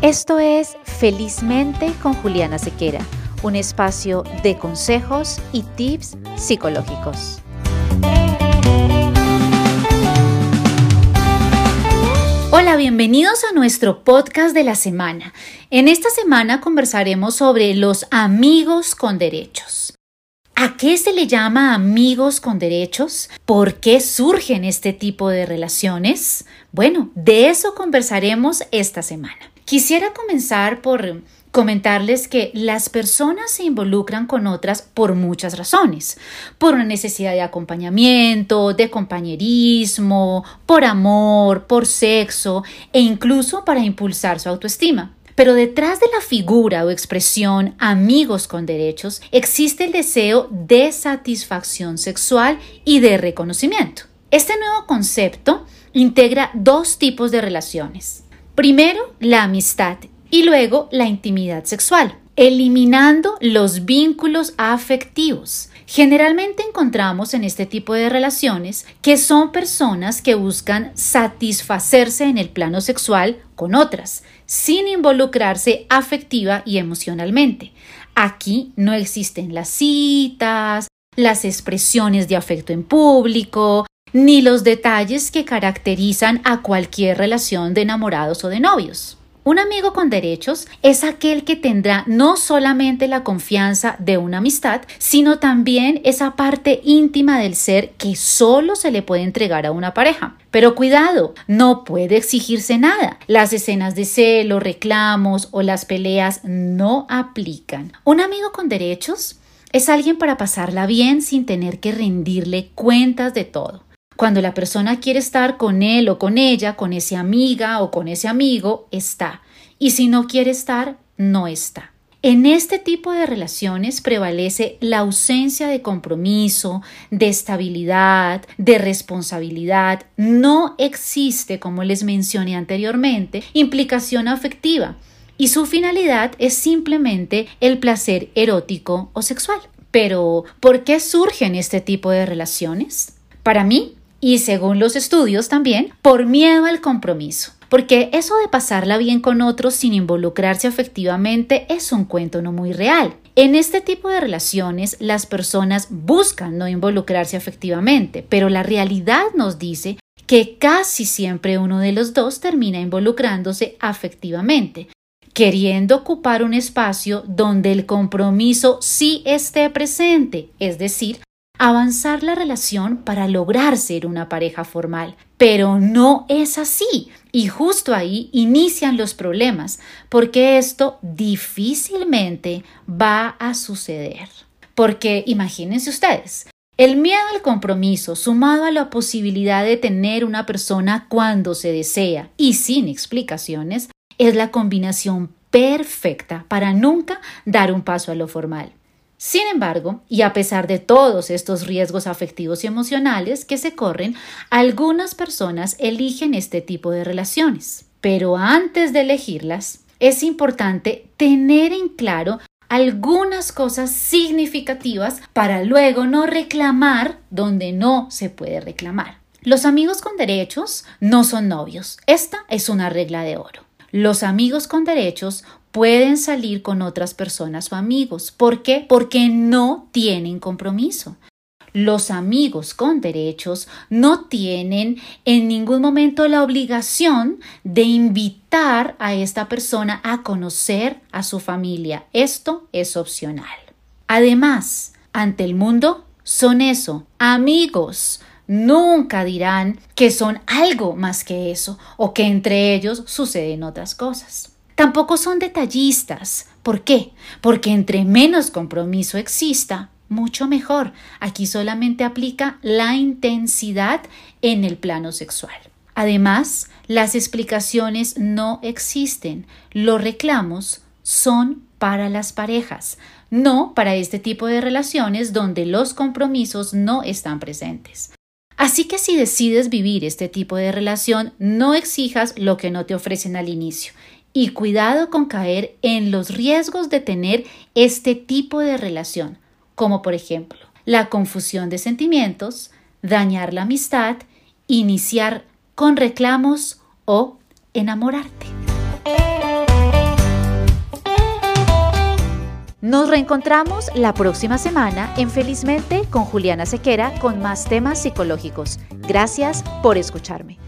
Esto es Felizmente con Juliana Sequera, un espacio de consejos y tips psicológicos. Hola, bienvenidos a nuestro podcast de la semana. En esta semana conversaremos sobre los amigos con derechos. ¿A qué se le llama amigos con derechos? ¿Por qué surgen este tipo de relaciones? Bueno, de eso conversaremos esta semana. Quisiera comenzar por comentarles que las personas se involucran con otras por muchas razones, por una necesidad de acompañamiento, de compañerismo, por amor, por sexo e incluso para impulsar su autoestima. Pero detrás de la figura o expresión amigos con derechos existe el deseo de satisfacción sexual y de reconocimiento. Este nuevo concepto integra dos tipos de relaciones Primero, la amistad y luego la intimidad sexual, eliminando los vínculos afectivos. Generalmente encontramos en este tipo de relaciones que son personas que buscan satisfacerse en el plano sexual con otras, sin involucrarse afectiva y emocionalmente. Aquí no existen las citas, las expresiones de afecto en público, ni los detalles que caracterizan a cualquier relación de enamorados o de novios. Un amigo con derechos es aquel que tendrá no solamente la confianza de una amistad, sino también esa parte íntima del ser que solo se le puede entregar a una pareja. Pero cuidado, no puede exigirse nada. Las escenas de celo, reclamos o las peleas no aplican. Un amigo con derechos es alguien para pasarla bien sin tener que rendirle cuentas de todo. Cuando la persona quiere estar con él o con ella, con ese amiga o con ese amigo, está. Y si no quiere estar, no está. En este tipo de relaciones prevalece la ausencia de compromiso, de estabilidad, de responsabilidad. No existe, como les mencioné anteriormente, implicación afectiva y su finalidad es simplemente el placer erótico o sexual. Pero, ¿por qué surgen este tipo de relaciones? Para mí, y según los estudios también, por miedo al compromiso. Porque eso de pasarla bien con otros sin involucrarse afectivamente es un cuento no muy real. En este tipo de relaciones las personas buscan no involucrarse afectivamente, pero la realidad nos dice que casi siempre uno de los dos termina involucrándose afectivamente, queriendo ocupar un espacio donde el compromiso sí esté presente, es decir, avanzar la relación para lograr ser una pareja formal. Pero no es así. Y justo ahí inician los problemas, porque esto difícilmente va a suceder. Porque imagínense ustedes, el miedo al compromiso, sumado a la posibilidad de tener una persona cuando se desea y sin explicaciones, es la combinación perfecta para nunca dar un paso a lo formal. Sin embargo, y a pesar de todos estos riesgos afectivos y emocionales que se corren, algunas personas eligen este tipo de relaciones. Pero antes de elegirlas, es importante tener en claro algunas cosas significativas para luego no reclamar donde no se puede reclamar. Los amigos con derechos no son novios. Esta es una regla de oro. Los amigos con derechos pueden salir con otras personas o amigos. ¿Por qué? Porque no tienen compromiso. Los amigos con derechos no tienen en ningún momento la obligación de invitar a esta persona a conocer a su familia. Esto es opcional. Además, ante el mundo son eso, amigos. Nunca dirán que son algo más que eso o que entre ellos suceden otras cosas. Tampoco son detallistas. ¿Por qué? Porque entre menos compromiso exista, mucho mejor. Aquí solamente aplica la intensidad en el plano sexual. Además, las explicaciones no existen. Los reclamos son para las parejas, no para este tipo de relaciones donde los compromisos no están presentes. Así que si decides vivir este tipo de relación, no exijas lo que no te ofrecen al inicio y cuidado con caer en los riesgos de tener este tipo de relación, como por ejemplo la confusión de sentimientos, dañar la amistad, iniciar con reclamos o enamorarte. Nos reencontramos la próxima semana en Felizmente con Juliana Sequera con más temas psicológicos. Gracias por escucharme.